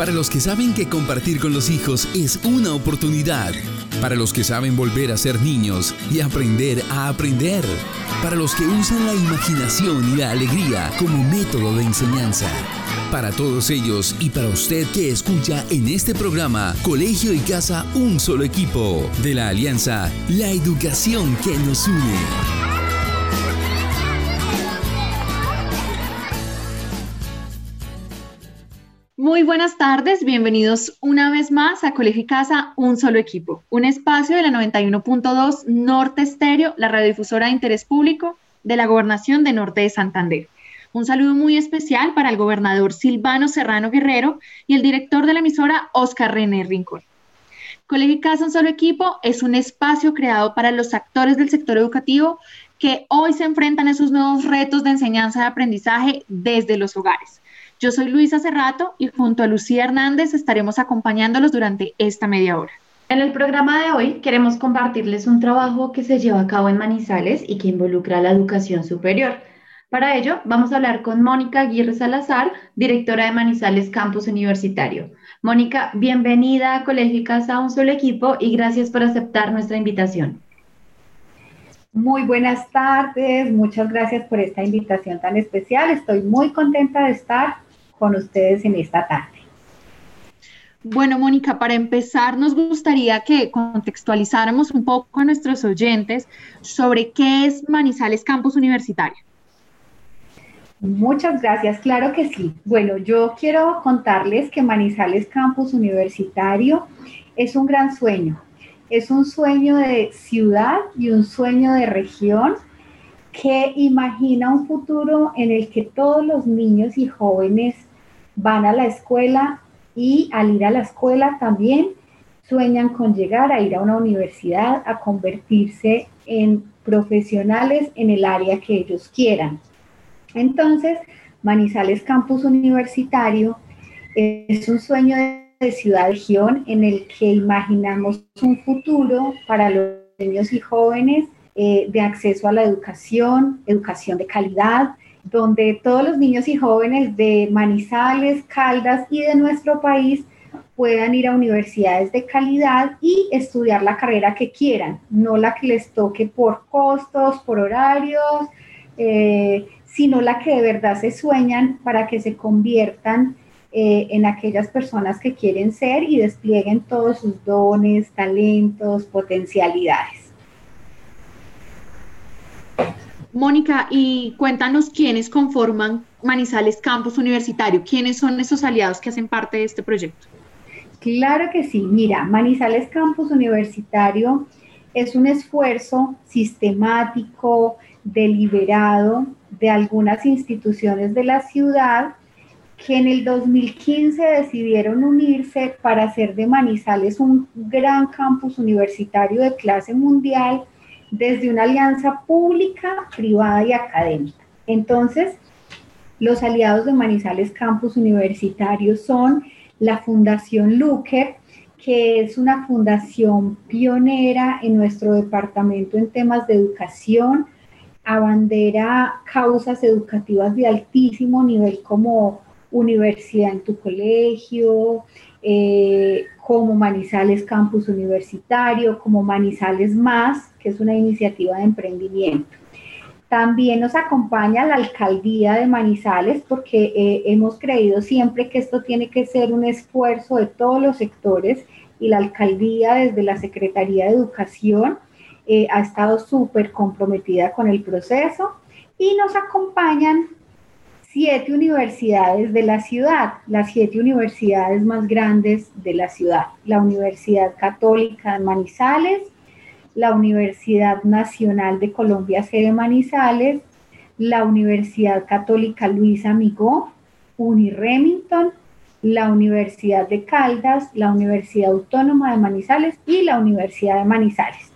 Para los que saben que compartir con los hijos es una oportunidad. Para los que saben volver a ser niños y aprender a aprender. Para los que usan la imaginación y la alegría como método de enseñanza. Para todos ellos y para usted que escucha en este programa Colegio y Casa Un Solo Equipo de la Alianza La Educación que nos une. Muy buenas tardes, bienvenidos una vez más a Colegio y Casa, un solo equipo, un espacio de la 91.2 Norte Estéreo, la radiodifusora de interés público de la Gobernación de Norte de Santander. Un saludo muy especial para el gobernador Silvano Serrano Guerrero y el director de la emisora Oscar René Rincón. Colegio y Casa, un solo equipo es un espacio creado para los actores del sector educativo que hoy se enfrentan a esos nuevos retos de enseñanza y aprendizaje desde los hogares yo soy Luisa Cerrato y junto a Lucía Hernández estaremos acompañándolos durante esta media hora. En el programa de hoy queremos compartirles un trabajo que se lleva a cabo en Manizales y que involucra la educación superior. Para ello, vamos a hablar con Mónica Aguirre Salazar, directora de Manizales Campus Universitario. Mónica, bienvenida a Colegio y Casa Un Solo Equipo y gracias por aceptar nuestra invitación. Muy buenas tardes, muchas gracias por esta invitación tan especial. Estoy muy contenta de estar con ustedes en esta tarde. Bueno, Mónica, para empezar, nos gustaría que contextualizáramos un poco a nuestros oyentes sobre qué es Manizales Campus Universitario. Muchas gracias, claro que sí. Bueno, yo quiero contarles que Manizales Campus Universitario es un gran sueño. Es un sueño de ciudad y un sueño de región que imagina un futuro en el que todos los niños y jóvenes van a la escuela y al ir a la escuela también sueñan con llegar a ir a una universidad, a convertirse en profesionales en el área que ellos quieran. Entonces, Manizales Campus Universitario es un sueño de ciudad-región en el que imaginamos un futuro para los niños y jóvenes eh, de acceso a la educación, educación de calidad, donde todos los niños y jóvenes de Manizales, Caldas y de nuestro país puedan ir a universidades de calidad y estudiar la carrera que quieran, no la que les toque por costos, por horarios, eh, sino la que de verdad se sueñan para que se conviertan eh, en aquellas personas que quieren ser y desplieguen todos sus dones, talentos, potencialidades. Mónica, y cuéntanos quiénes conforman Manizales Campus Universitario, quiénes son esos aliados que hacen parte de este proyecto. Claro que sí, mira, Manizales Campus Universitario es un esfuerzo sistemático, deliberado de algunas instituciones de la ciudad que en el 2015 decidieron unirse para hacer de Manizales un gran campus universitario de clase mundial desde una alianza pública, privada y académica. Entonces, los aliados de Manizales Campus Universitario son la Fundación Luque, que es una fundación pionera en nuestro departamento en temas de educación, abandera causas educativas de altísimo nivel como universidad en tu colegio, eh, como Manizales Campus Universitario, como Manizales Más, que es una iniciativa de emprendimiento. También nos acompaña la alcaldía de Manizales porque eh, hemos creído siempre que esto tiene que ser un esfuerzo de todos los sectores y la alcaldía desde la Secretaría de Educación eh, ha estado súper comprometida con el proceso y nos acompañan siete universidades de la ciudad, las siete universidades más grandes de la ciudad. La Universidad Católica de Manizales, la Universidad Nacional de Colombia sede Manizales, la Universidad Católica Luisa Amigó, Uniremington, la Universidad de Caldas, la Universidad Autónoma de Manizales y la Universidad de Manizales.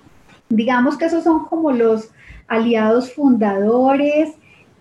Digamos que esos son como los aliados fundadores,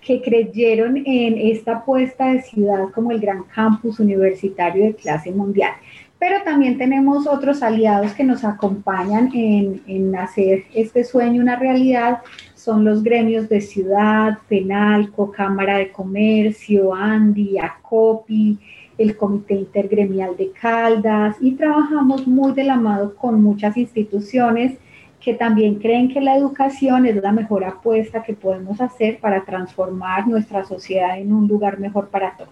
que creyeron en esta apuesta de ciudad como el gran campus universitario de clase mundial. Pero también tenemos otros aliados que nos acompañan en, hacer este sueño una realidad. Son los gremios de ciudad, Penalco, Cámara de Comercio, ANDI, ACOPI, el Comité Intergremial de Caldas y trabajamos muy de la mano con muchas instituciones que también creen que la educación es la mejor apuesta que podemos hacer para transformar nuestra sociedad en un lugar mejor para todos.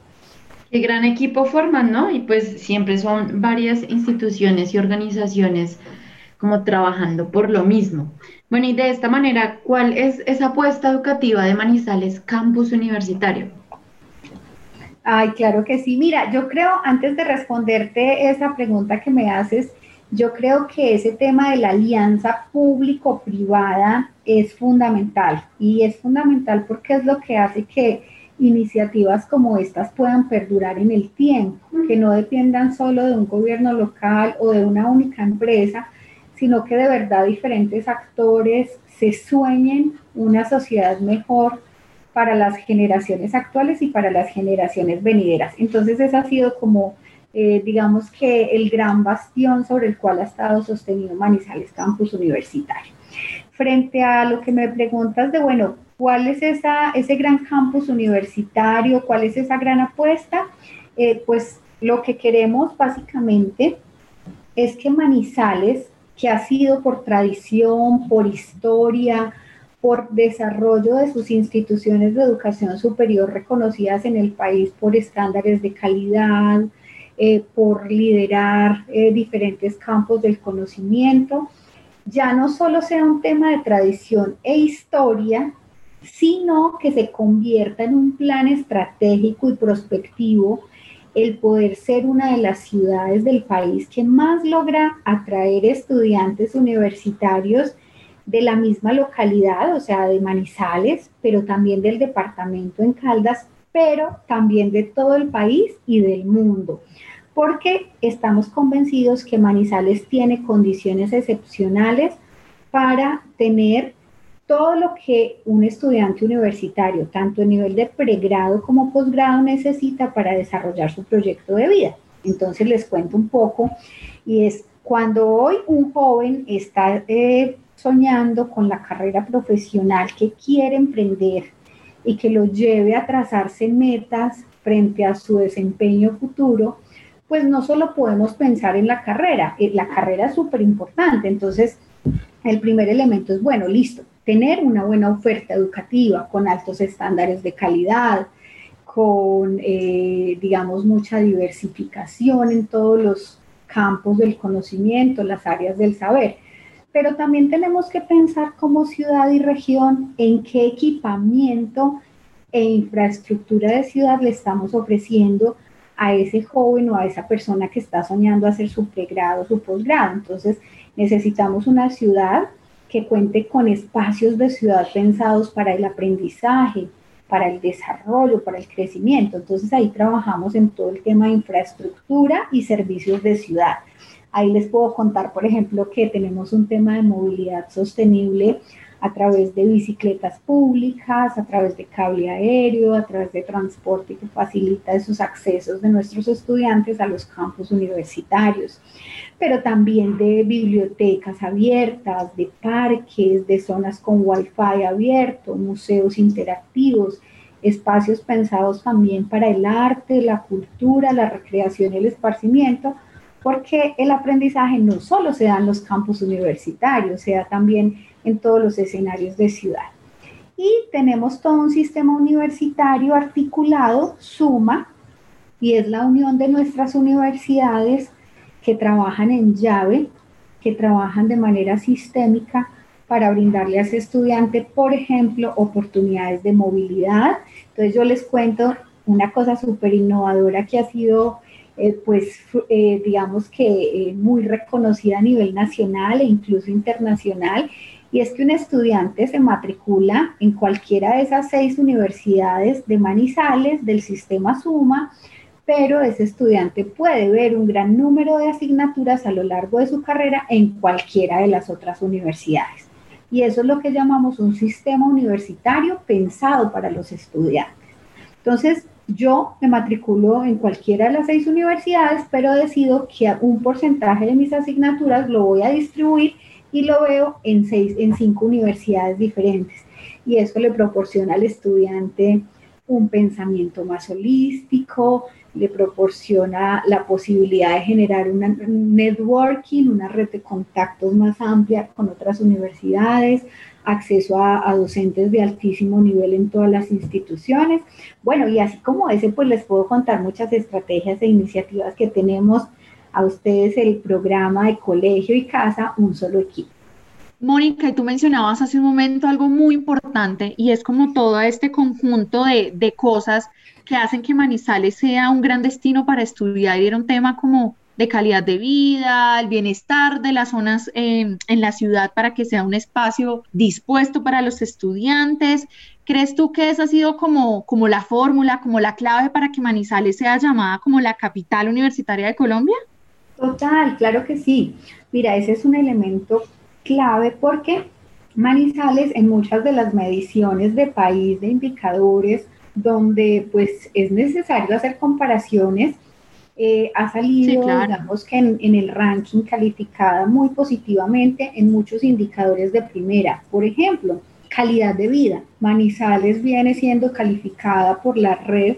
Qué gran equipo forman, ¿no? Y pues siempre son varias instituciones y organizaciones como trabajando por lo mismo. Bueno, y de esta manera, ¿cuál es esa apuesta educativa de Manizales Campus Universitario? Ay, claro que sí. Mira, yo creo, antes de responderte esa pregunta que me haces, yo creo que ese tema de la alianza público-privada es fundamental y es fundamental porque es lo que hace que iniciativas como estas puedan perdurar en el tiempo, que no dependan solo de un gobierno local o de una única empresa, sino que de verdad diferentes actores se sueñen una sociedad mejor para las generaciones actuales y para las generaciones venideras. Entonces, ese ha sido como, eh, digamos que el gran bastión sobre el cual ha estado sostenido Manizales Campus Universitario. Frente a lo que me preguntas de, bueno, ¿cuál es esa, ese gran campus universitario? ¿Cuál es esa gran apuesta? Eh, pues lo que queremos básicamente es que Manizales, que ha sido por tradición, por historia, por desarrollo de sus instituciones de educación superior reconocidas en el país por estándares de calidad, eh, por liderar eh, diferentes campos del conocimiento, ya no solo sea un tema de tradición e historia, sino que se convierta en un plan estratégico y prospectivo el poder ser una de las ciudades del país que más logra atraer estudiantes universitarios de la misma localidad, o sea, de Manizales, pero también del departamento en Caldas, pero también de todo el país y del mundo, porque estamos convencidos que Manizales tiene condiciones excepcionales para tener todo lo que un estudiante universitario, tanto a nivel de pregrado como posgrado, necesita para desarrollar su proyecto de vida. Entonces les cuento un poco y es cuando hoy un joven está eh, soñando con la carrera profesional que quiere emprender y que lo lleve a trazarse metas frente a su desempeño futuro, pues no solo podemos pensar en la carrera, eh, la carrera es súper importante, entonces el primer elemento es, bueno, listo, tener una buena oferta educativa con altos estándares de calidad, con, eh, digamos, mucha diversificación en todos los campos del conocimiento, las áreas del saber pero también tenemos que pensar como ciudad y región en qué equipamiento e infraestructura de ciudad le estamos ofreciendo a ese joven o a esa persona que está soñando hacer su pregrado, su posgrado. Entonces necesitamos una ciudad que cuente con espacios de ciudad pensados para el aprendizaje, para el desarrollo, para el crecimiento. Entonces ahí trabajamos en todo el tema de infraestructura y servicios de ciudad. Ahí les puedo contar, por ejemplo, que tenemos un tema de movilidad sostenible a través de bicicletas públicas, a través de cable aéreo, a través de transporte que facilita esos accesos de nuestros estudiantes a los campus universitarios, pero también de bibliotecas abiertas, de parques, de zonas con wifi abierto, museos interactivos, espacios pensados también para el arte, la cultura, la recreación y el esparcimiento, porque el aprendizaje no solo se da en los campus universitarios, se da también en todos los escenarios de ciudad. Y tenemos todo un sistema universitario articulado, SUMA, y es la unión de nuestras universidades que trabajan en llave, que trabajan de manera sistémica para brindarle a ese estudiante, por ejemplo, oportunidades de movilidad. Entonces yo les cuento una cosa súper innovadora que ha sido eh, pues eh, digamos que eh, muy reconocida a nivel nacional e incluso internacional, y es que un estudiante se matricula en cualquiera de esas seis universidades de Manizales del sistema Suma, pero ese estudiante puede ver un gran número de asignaturas a lo largo de su carrera en cualquiera de las otras universidades. Y eso es lo que llamamos un sistema universitario pensado para los estudiantes. Entonces, yo me matriculo en cualquiera de las seis universidades, pero decido que un porcentaje de mis asignaturas lo voy a distribuir y lo veo en, seis, en cinco universidades diferentes. Y eso le proporciona al estudiante un pensamiento más holístico, le proporciona la posibilidad de generar un networking, una red de contactos más amplia con otras universidades, acceso a, docentes de altísimo nivel en todas las instituciones. Bueno, y así como ese, pues les puedo contar muchas estrategias e iniciativas que tenemos a ustedes el programa de colegio y casa, un solo equipo. Mónica, y tú mencionabas hace un momento algo muy importante y es como todo este conjunto de, de cosas que hacen que Manizales sea un gran destino para estudiar y era un tema como de calidad de vida, el bienestar de las zonas em, en la ciudad para que sea un espacio dispuesto para los estudiantes. ¿Crees tú que esa ha sido como, como la fórmula, como la clave para que Manizales sea llamada como la capital universitaria de Colombia? Total, claro que sí. Mira, ese es un elemento clave porque Manizales en muchas de las mediciones de país, de indicadores, donde pues es necesario hacer comparaciones, eh, ha salido, digamos que en, el ranking calificada muy positivamente en muchos indicadores de primera. Por ejemplo, calidad de vida. Manizales viene siendo calificada por la red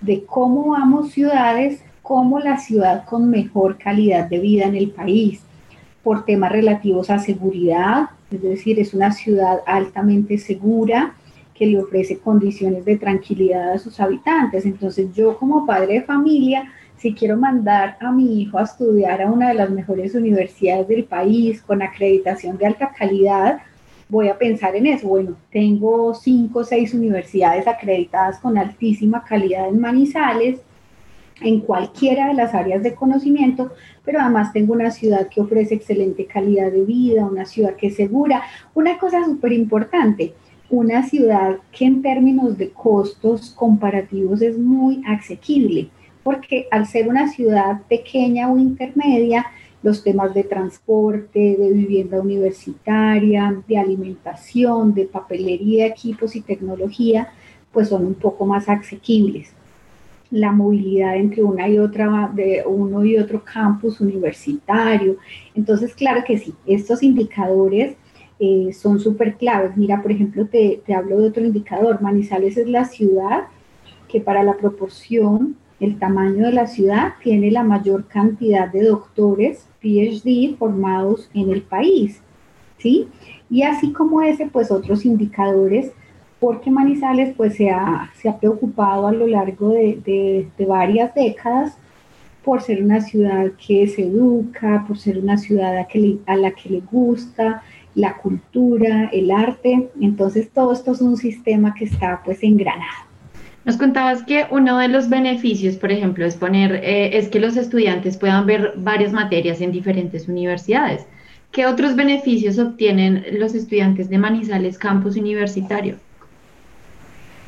de cómo vamos ciudades como la ciudad con mejor calidad de vida en el país, por temas relativos a seguridad, es decir, es una ciudad altamente segura, que le ofrece condiciones de tranquilidad a sus habitantes. Entonces yo como padre de familia, si quiero mandar a mi hijo a estudiar a una de las mejores universidades del país con acreditación de alta calidad, voy a pensar en eso. Bueno, tengo cinco o seis universidades acreditadas con altísima calidad en Manizales, en cualquiera de las áreas de conocimiento, pero además tengo una ciudad que ofrece excelente calidad de vida, una ciudad que es segura. Una cosa súper importante, una ciudad que en términos de costos comparativos es muy asequible, porque al ser una ciudad pequeña o intermedia, los temas de transporte, de vivienda universitaria, de alimentación, de papelería, equipos y tecnología, pues son un poco más asequibles. La movilidad entre una y otra, de uno y otro campus universitario. Entonces, claro que sí, estos indicadores eh, son súper claves. Mira, por ejemplo, te, te hablo de otro indicador. Manizales es la ciudad que para la proporción, el tamaño de la ciudad, tiene la mayor cantidad de doctores PhD formados en el país. ¿Sí? Y así como ese, pues otros indicadores, porque Manizales pues se ha, se ha preocupado a lo largo de, de, varias décadas por ser una ciudad que se educa, por ser una ciudad a, que a la que le gusta, la cultura, el arte. Entonces todo esto es un sistema que está pues engranado. Nos contabas que uno de los beneficios, por ejemplo, es poner, eh, es que los estudiantes puedan ver varias materias en diferentes universidades. ¿Qué otros beneficios obtienen los estudiantes de Manizales Campus Universitario?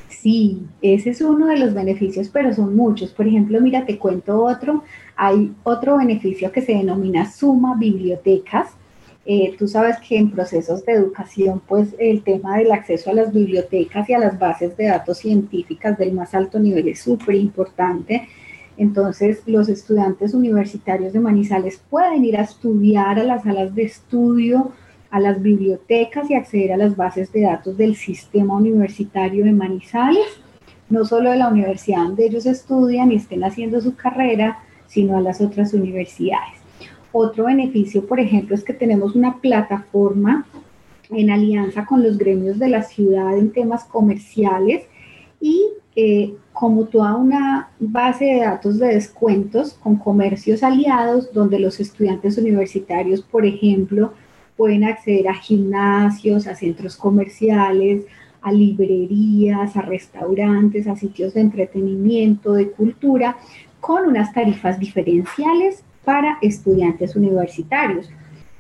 Sí, ese es uno de los beneficios, pero son muchos. Por ejemplo, mira, te cuento otro. Hay otro beneficio que se denomina suma bibliotecas eh, tú sabes que en procesos de educación, pues el tema del acceso a las bibliotecas y a las bases de datos científicas del más alto nivel es súper importante. Entonces, los estudiantes universitarios de Manizales pueden ir a estudiar a las salas de estudio, a las bibliotecas y acceder a las bases de datos del sistema universitario de Manizales, no solo de la universidad donde ellos estudian y estén haciendo su carrera, sino a las otras universidades. Otro beneficio, por ejemplo, es que tenemos una plataforma en alianza con los gremios de la ciudad en temas comerciales y eh, como toda una base de datos de descuentos con comercios aliados donde los estudiantes universitarios, por ejemplo, pueden acceder a gimnasios, a centros comerciales, a librerías, a restaurantes, a sitios de entretenimiento, de cultura, con unas tarifas diferenciales para estudiantes universitarios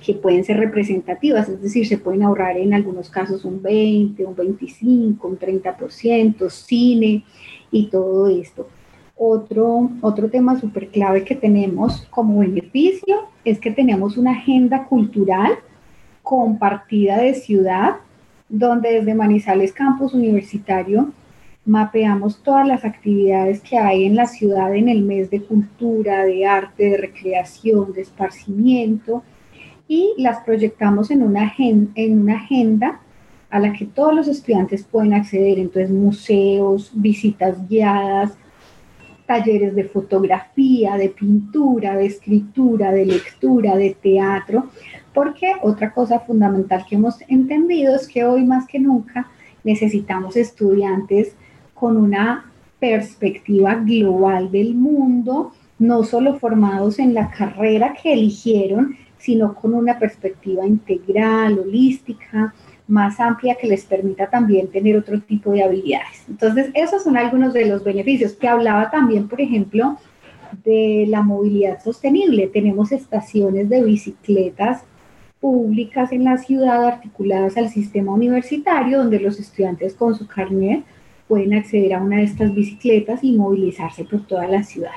que pueden ser representativas, es decir, se pueden ahorrar en algunos casos un 20, un 25, un 30%, cine y todo esto. Otro, otro tema súper clave que tenemos como beneficio es que tenemos una agenda cultural compartida de ciudad, donde desde Manizales Campus Universitario mapeamos todas las actividades que hay en la ciudad en el mes de cultura, de arte, de recreación, de esparcimiento y las proyectamos en una, en una agenda a la que todos los estudiantes pueden acceder, entonces museos, visitas guiadas, talleres de fotografía, de pintura, de escritura, de lectura, de teatro, porque otra cosa fundamental que hemos entendido es que hoy más que nunca necesitamos estudiantes con una perspectiva global del mundo, no solo formados en la carrera que eligieron, sino con una perspectiva integral, holística, más amplia que les permita también tener otro tipo de habilidades. Entonces, esos son algunos de los beneficios que hablaba también, por ejemplo, de la movilidad sostenible. Tenemos estaciones de bicicletas públicas en la ciudad articuladas al sistema universitario, donde los estudiantes con su carnet pueden acceder a una de estas bicicletas y movilizarse por toda la ciudad.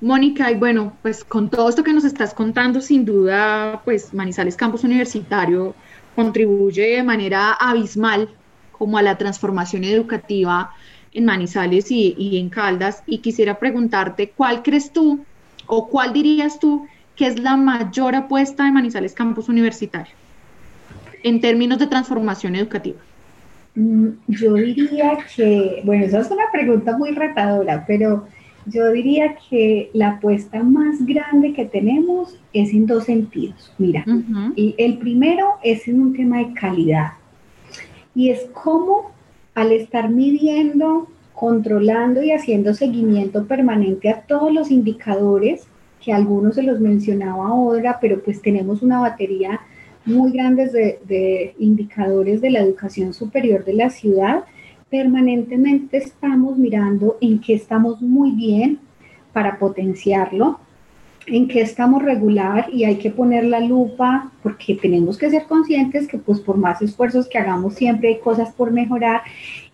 Mónica, y bueno, pues con todo esto que nos estás contando, sin duda, pues Manizales Campus Universitario contribuye de manera abismal como a la transformación educativa en Manizales y, y en Caldas. Y quisiera preguntarte, ¿cuál crees tú o cuál dirías tú que es la mayor apuesta de Manizales Campus Universitario en términos de transformación educativa? Mm, yo diría que, bueno, esa es una pregunta muy retadora, pero yo diría que la apuesta más grande que tenemos es en dos sentidos. Mira, y el primero es en un tema de calidad. Y es cómo al estar midiendo, controlando y haciendo seguimiento permanente a todos los indicadores, que algunos se los mencionaba ahora, pero pues tenemos una batería muy grande de, de indicadores de la educación superior de la ciudad, permanentemente estamos mirando en qué estamos muy bien para potenciarlo, en qué estamos regular y hay que poner la lupa porque tenemos que ser conscientes que pues por más esfuerzos que hagamos siempre hay cosas por mejorar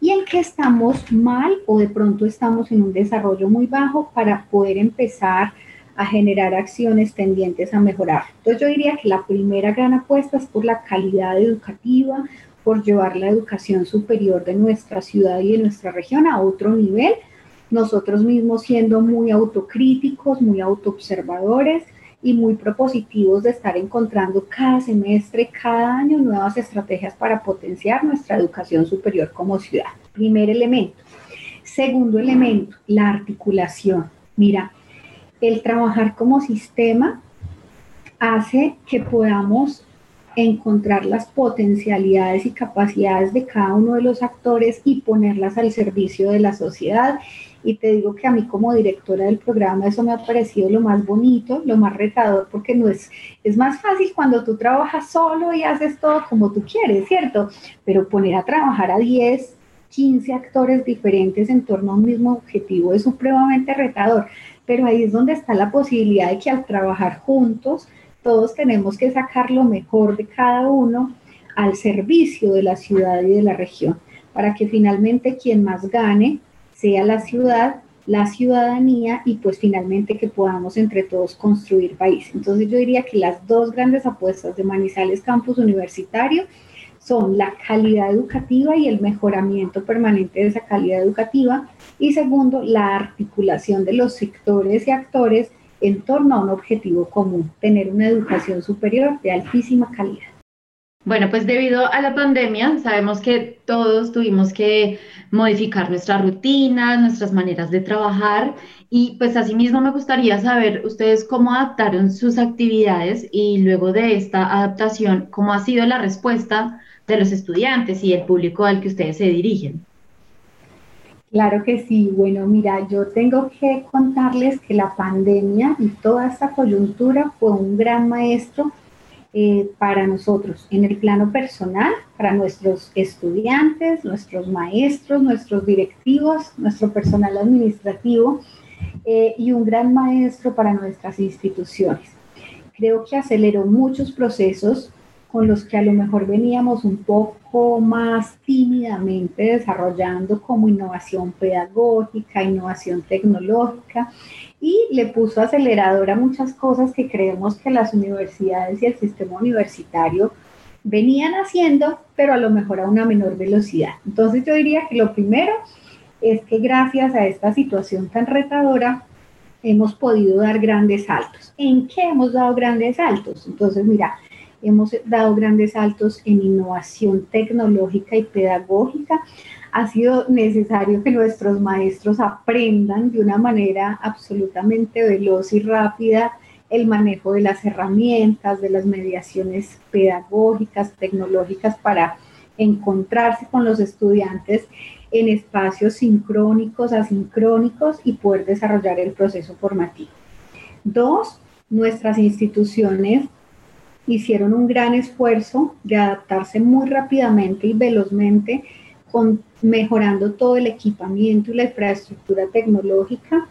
y en qué estamos mal o de pronto estamos en un desarrollo muy bajo para poder empezar a generar acciones tendientes a mejorar. Entonces yo diría que la primera gran apuesta es por la calidad educativa, por llevar la educación superior de nuestra ciudad y de nuestra región a otro nivel, nosotros mismos siendo muy autocríticos, muy autoobservadores y muy propositivos de estar encontrando cada semestre, cada año nuevas estrategias para potenciar nuestra educación superior como ciudad. Primer elemento. Segundo elemento, la articulación. Mira, el trabajar como sistema hace que podamos encontrar las potencialidades y capacidades de cada uno de los actores y ponerlas al servicio de la sociedad. Y te digo que a mí como directora del programa eso me ha parecido lo más bonito, lo más retador, porque no es, es más fácil cuando tú trabajas solo y haces todo como tú quieres, ¿cierto? Pero poner a trabajar a 10, 15 actores diferentes en torno a un mismo objetivo es supremamente retador. Pero ahí es donde está la posibilidad de que al trabajar juntos, todos tenemos que sacar lo mejor de cada uno al servicio de la ciudad y de la región, para que finalmente quien más gane sea la ciudad, la ciudadanía y pues finalmente que podamos entre todos construir país. Entonces yo diría que las dos grandes apuestas de Manizales Campus Universitario son la calidad educativa y el mejoramiento permanente de esa calidad educativa. Y segundo, la articulación de los sectores y actores en torno a un objetivo común, tener una educación superior de altísima calidad. Bueno, pues debido a la pandemia, sabemos que todos tuvimos que modificar nuestras rutinas, nuestras maneras de trabajar. Y pues asimismo me gustaría saber ustedes cómo adaptaron sus actividades y luego de esta adaptación, cómo ha sido la respuesta de los estudiantes y el público al que ustedes se dirigen. Claro que sí. Bueno, mira, yo tengo que contarles que la pandemia y toda esta coyuntura fue un gran maestro eh, para nosotros en el plano personal, para nuestros estudiantes, nuestros maestros, nuestros directivos, nuestro personal administrativo eh, y un gran maestro para nuestras instituciones. Creo que aceleró muchos procesos con los que a lo mejor veníamos un poco más tímidamente desarrollando como innovación pedagógica, innovación tecnológica y le puso acelerador a muchas cosas que creemos que las universidades y el sistema universitario venían haciendo, pero a lo mejor a una menor velocidad. Entonces yo diría que lo primero es que gracias a esta situación tan retadora hemos podido dar grandes saltos. ¿En qué hemos dado grandes saltos? Entonces, mira, hemos dado grandes saltos en innovación tecnológica y pedagógica ha sido necesario que nuestros maestros aprendan de una manera absolutamente veloz y rápida el manejo de las herramientas, de las mediaciones pedagógicas, tecnológicas para encontrarse con los estudiantes en espacios sincrónicos, asincrónicos y poder desarrollar el proceso formativo. Dos, nuestras instituciones hicieron un gran esfuerzo de adaptarse muy rápidamente y velozmente con mejorando todo el equipamiento y la infraestructura tecnológica.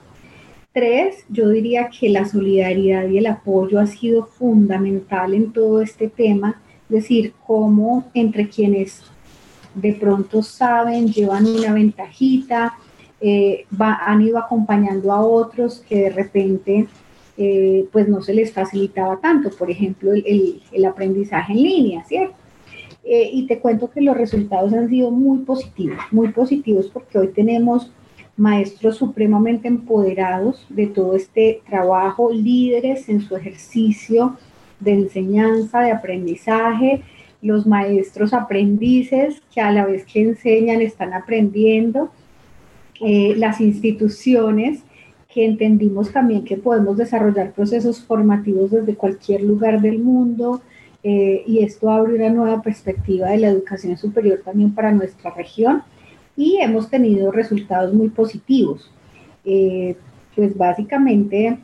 Tres, yo diría que la solidaridad y el apoyo ha sido fundamental en todo este tema, es decir, cómo entre quienes de pronto saben, llevan una ventajita, eh, han ido acompañando a otros que de repente eh, pues no se les facilitaba tanto, por ejemplo, el, aprendizaje en línea, ¿cierto? Eh, y te cuento que los resultados han sido muy positivos, muy positivos porque hoy tenemos maestros supremamente empoderados de todo este trabajo, líderes en su ejercicio de enseñanza, de aprendizaje, los maestros aprendices que a la vez que enseñan están aprendiendo, eh, las instituciones que entendimos también que podemos desarrollar procesos formativos desde cualquier lugar del mundo eh, y esto abre una nueva perspectiva de la educación superior también para nuestra región y hemos tenido resultados muy positivos. Eh, pues básicamente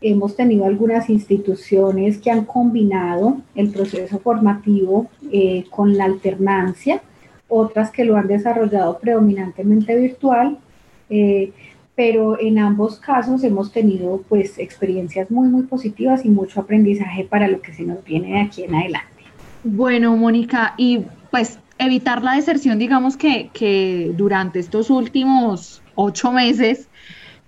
hemos tenido algunas instituciones que han combinado el proceso formativo eh, con la alternancia, otras que lo han desarrollado predominantemente virtual pero en ambos casos hemos tenido pues experiencias muy muy positivas y mucho aprendizaje para lo que se nos viene de aquí en adelante. Bueno, Mónica, y pues evitar la deserción, digamos que, que durante estos últimos ocho meses,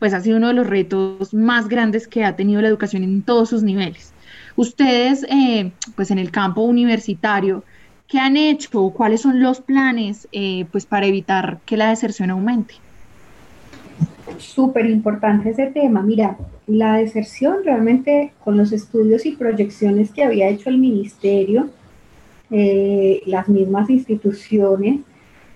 pues ha sido uno de los retos más grandes que ha tenido la educación en todos sus niveles. Ustedes, eh, pues en el campo universitario, ¿qué han hecho? ¿Cuáles son los planes eh, pues para evitar que la deserción aumente? Súper importante ese tema. Mira, la deserción realmente con los estudios y proyecciones que había hecho el ministerio, eh, las mismas instituciones,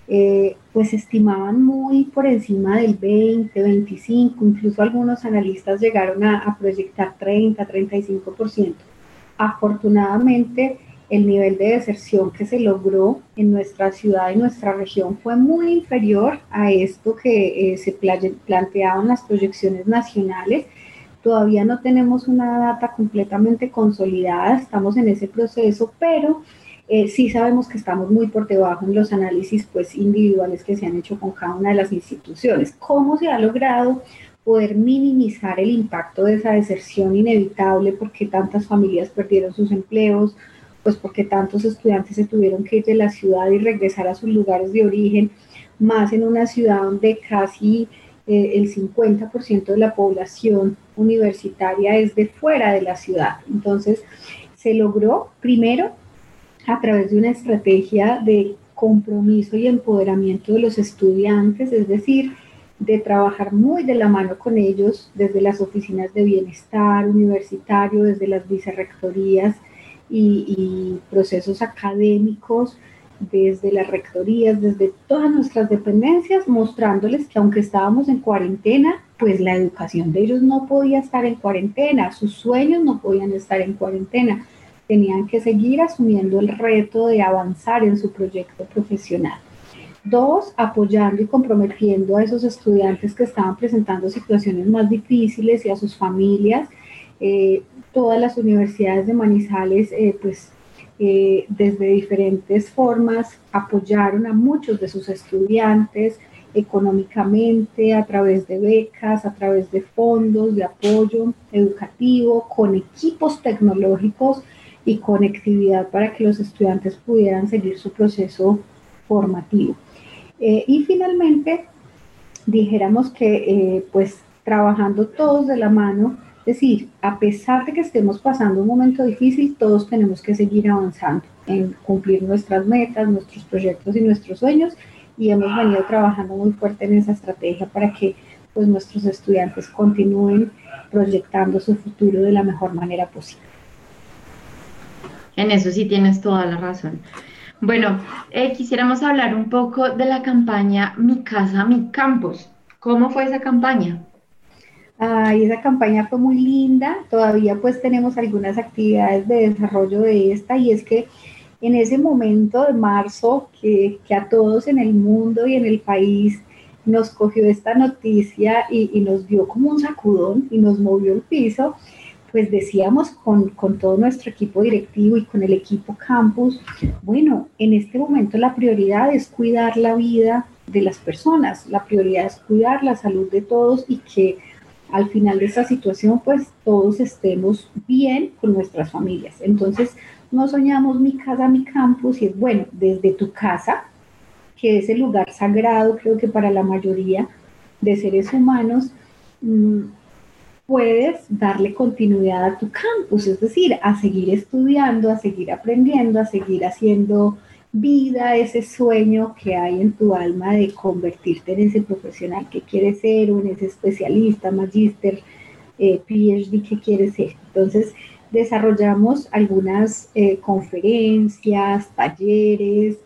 eh, pues estimaban muy por encima del 20, 25, incluso algunos analistas llegaron a, a proyectar 30, 35%. Afortunadamente, el nivel de deserción que se logró en nuestra ciudad y nuestra región fue muy inferior a esto que eh, se planteaban las proyecciones nacionales. Todavía no tenemos una data completamente consolidada, estamos en ese proceso, pero eh, sí sabemos que estamos muy por debajo en los análisis pues, individuales que se han hecho con cada una de las instituciones. ¿Cómo se ha logrado poder minimizar el impacto de esa deserción inevitable porque tantas familias perdieron sus empleos? Pues porque tantos estudiantes se tuvieron que ir de la ciudad y regresar a sus lugares de origen, más en una ciudad donde casi eh, el 50% de la población universitaria es de fuera de la ciudad. Entonces, se logró primero a través de una estrategia de compromiso y empoderamiento de los estudiantes, es decir, de trabajar muy de la mano con ellos desde las oficinas de bienestar universitario, desde las vicerrectorías, y, procesos académicos desde las rectorías, desde todas nuestras dependencias, mostrándoles que aunque estábamos en cuarentena, pues la educación de ellos no podía estar en cuarentena, sus sueños no podían estar en cuarentena, tenían que seguir asumiendo el reto de avanzar en su proyecto profesional. Dos, apoyando y comprometiendo a esos estudiantes que estaban presentando situaciones más difíciles y a sus familias, eh, todas las universidades de Manizales, eh, pues eh, desde diferentes formas apoyaron a muchos de sus estudiantes económicamente, a través de becas, a través de fondos de apoyo educativo, con equipos tecnológicos y conectividad para que los estudiantes pudieran seguir su proceso formativo. Eh, y finalmente, dijéramos que pues trabajando todos de la mano, es decir, a pesar de que estemos pasando un momento difícil, todos tenemos que seguir avanzando en cumplir nuestras metas, nuestros proyectos y nuestros sueños y hemos venido trabajando muy fuerte en esa estrategia para que pues, nuestros estudiantes continúen proyectando su futuro de la mejor manera posible. En eso sí tienes toda la razón. Bueno, eh, quisiéramos hablar un poco de la campaña Mi Casa, Mi Campus. ¿Cómo fue esa campaña? Ay, esa campaña fue muy linda. Todavía pues tenemos algunas actividades de desarrollo de esta y es que en ese momento de marzo que, que a todos en el mundo y en el país nos cogió esta noticia y, y, nos dio como un sacudón y nos movió el piso, pues decíamos con, con, todo nuestro equipo directivo y con el equipo campus, bueno, en este momento la prioridad es cuidar la vida de las personas, la prioridad es cuidar la salud de todos y que al final de esta situación pues todos estemos bien con nuestras familias. Entonces no soñamos mi casa, mi campus y es bueno, desde tu casa, que es el lugar sagrado creo que para la mayoría de seres humanos, mm, puedes darle continuidad a tu campus, es decir, a seguir estudiando, a seguir aprendiendo, a seguir haciendo vida, ese sueño que hay en tu alma de convertirte en ese profesional que quieres ser o en ese especialista, magíster, eh, PhD que quieres ser. Entonces, desarrollamos algunas eh, conferencias, talleres,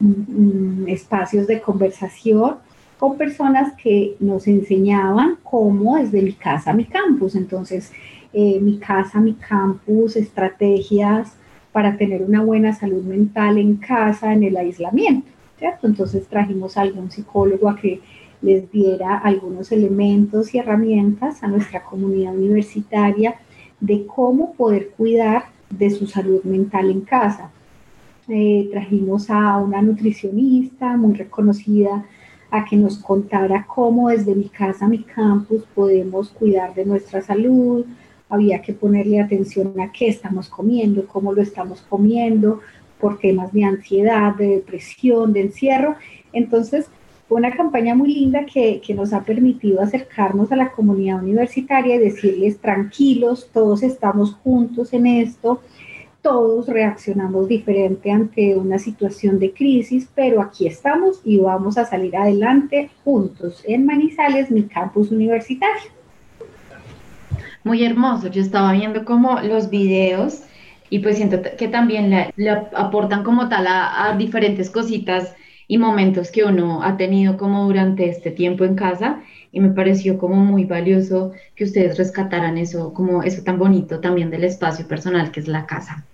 mm, mm, espacios de conversación con personas que nos enseñaban cómo desde mi casa a mi campus. Entonces, eh, mi casa, mi campus, estrategias para tener una buena salud mental en casa, en el aislamiento, ¿cierto? Entonces trajimos a algún psicólogo a que les diera algunos elementos y herramientas a nuestra comunidad universitaria de cómo poder cuidar de su salud mental en casa. Eh, trajimos a una nutricionista muy reconocida a que nos contara cómo desde mi casa, mi campus, podemos cuidar de nuestra salud, había que ponerle atención a qué estamos comiendo, cómo lo estamos comiendo, por temas de ansiedad, de depresión, de encierro. Entonces, fue una campaña muy linda que, que, nos ha permitido acercarnos a la comunidad universitaria y decirles tranquilos, todos estamos juntos en esto, todos reaccionamos diferente ante una situación de crisis, pero aquí estamos y vamos a salir adelante juntos en Manizales, mi campus universitario muy hermoso. Yo estaba viendo como los videos y pues siento que también le, aportan como tal a, diferentes cositas y momentos que uno ha tenido como durante este tiempo en casa y me pareció como muy valioso que ustedes rescataran eso, como eso tan bonito también del espacio personal que es la casa.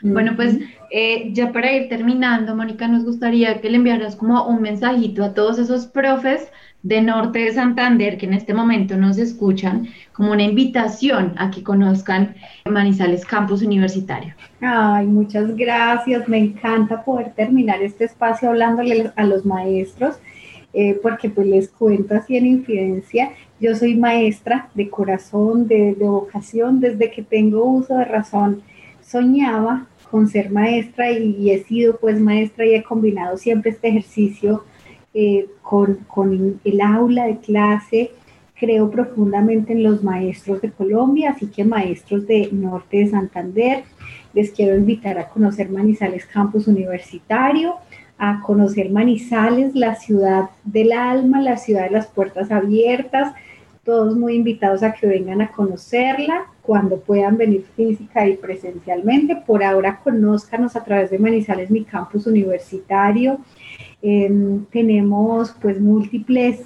Bueno, pues eh, ya para ir terminando, Mónica, nos gustaría que le enviaras como un mensajito a todos esos profes de Norte de Santander que en este momento nos escuchan, como una invitación a que conozcan Manizales Campus Universitario. Ay, muchas gracias. Me encanta poder terminar este espacio hablándole a los maestros, eh, porque pues les cuento así en infidencia. Yo soy maestra de corazón, de, vocación, desde que tengo uso de razón. Soñaba con ser maestra y, he sido pues maestra y he combinado siempre este ejercicio eh, con, con, el aula de clase. Creo profundamente en los maestros de Colombia, así que maestros de Norte de Santander, les quiero invitar a conocer Manizales Campus Universitario, a conocer Manizales, la ciudad del alma, la ciudad de las puertas abiertas, todos muy invitados a que vengan a conocerla cuando puedan venir física y presencialmente. Por ahora, conózcanos a través de Manizales, mi campus universitario. Em, tenemos pues múltiples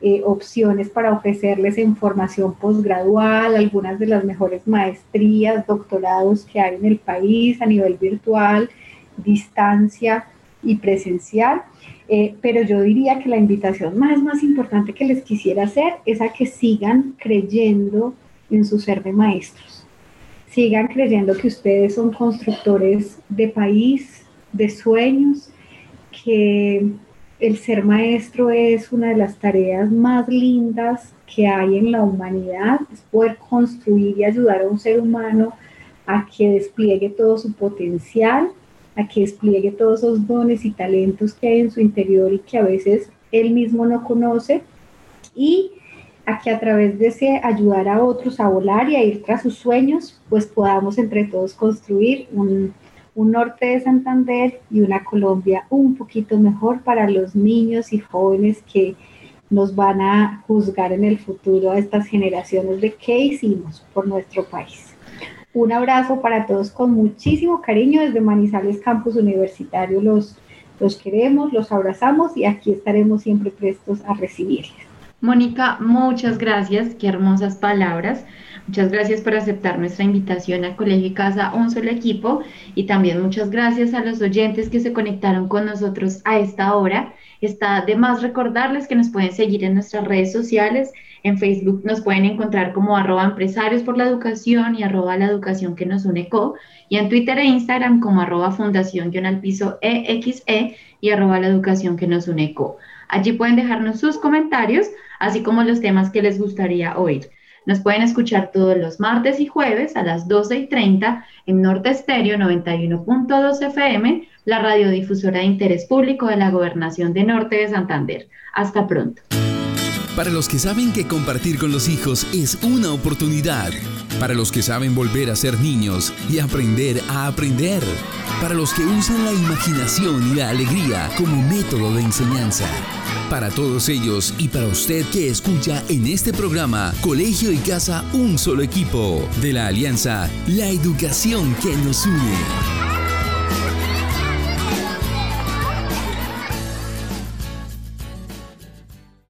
eh, opciones para ofrecerles información posgradual, algunas de las mejores maestrías, doctorados que hay en el país a nivel virtual, distancia y presencial. Eh, pero yo diría que la invitación más, más importante que les quisiera hacer es a que sigan creyendo en su ser de maestros. Sigan creyendo que ustedes son constructores de país, de sueños, que el ser maestro es una de las tareas más lindas que hay en la humanidad, es poder construir y ayudar a un ser humano a que despliegue todo su potencial a que despliegue todos esos dones y talentos que hay en su interior y que a veces él mismo no conoce y a que a través de ese ayudar a otros a volar y a ir tras sus sueños, pues podamos entre todos construir un, un norte de Santander y una Colombia un poquito mejor para los niños y jóvenes que nos van a juzgar en el futuro a estas generaciones de qué hicimos por nuestro país. Un abrazo para todos con muchísimo cariño desde Manizales Campus Universitario. Los, los queremos, los abrazamos y aquí estaremos siempre prestos a recibirles. Mónica, muchas gracias, qué hermosas palabras. Muchas gracias por aceptar nuestra invitación a Colegio y Casa Un Solo Equipo y también muchas gracias a los oyentes que se conectaron con nosotros a esta hora. Está de más recordarles que nos pueden seguir en nuestras redes sociales. En Facebook nos pueden encontrar como arroba empresarios por la educación y arroba la educación que nos une co. Y en Twitter e Instagram como arroba fundación al piso EXE y arroba la educación que nos une co. Allí pueden dejarnos sus comentarios, así como los temas que les gustaría oír. Nos pueden escuchar todos los martes y jueves a las 12 y 30 en Norte Estéreo 91.2 FM, la radiodifusora de interés público de la Gobernación de Norte de Santander. Hasta pronto. Para los que saben que compartir con los hijos es una oportunidad. Para los que saben volver a ser niños y aprender a aprender. Para los que usan la imaginación y la alegría como método de enseñanza. Para todos ellos y para usted que escucha en este programa Colegio y Casa Un Solo Equipo de la Alianza La Educación que nos une.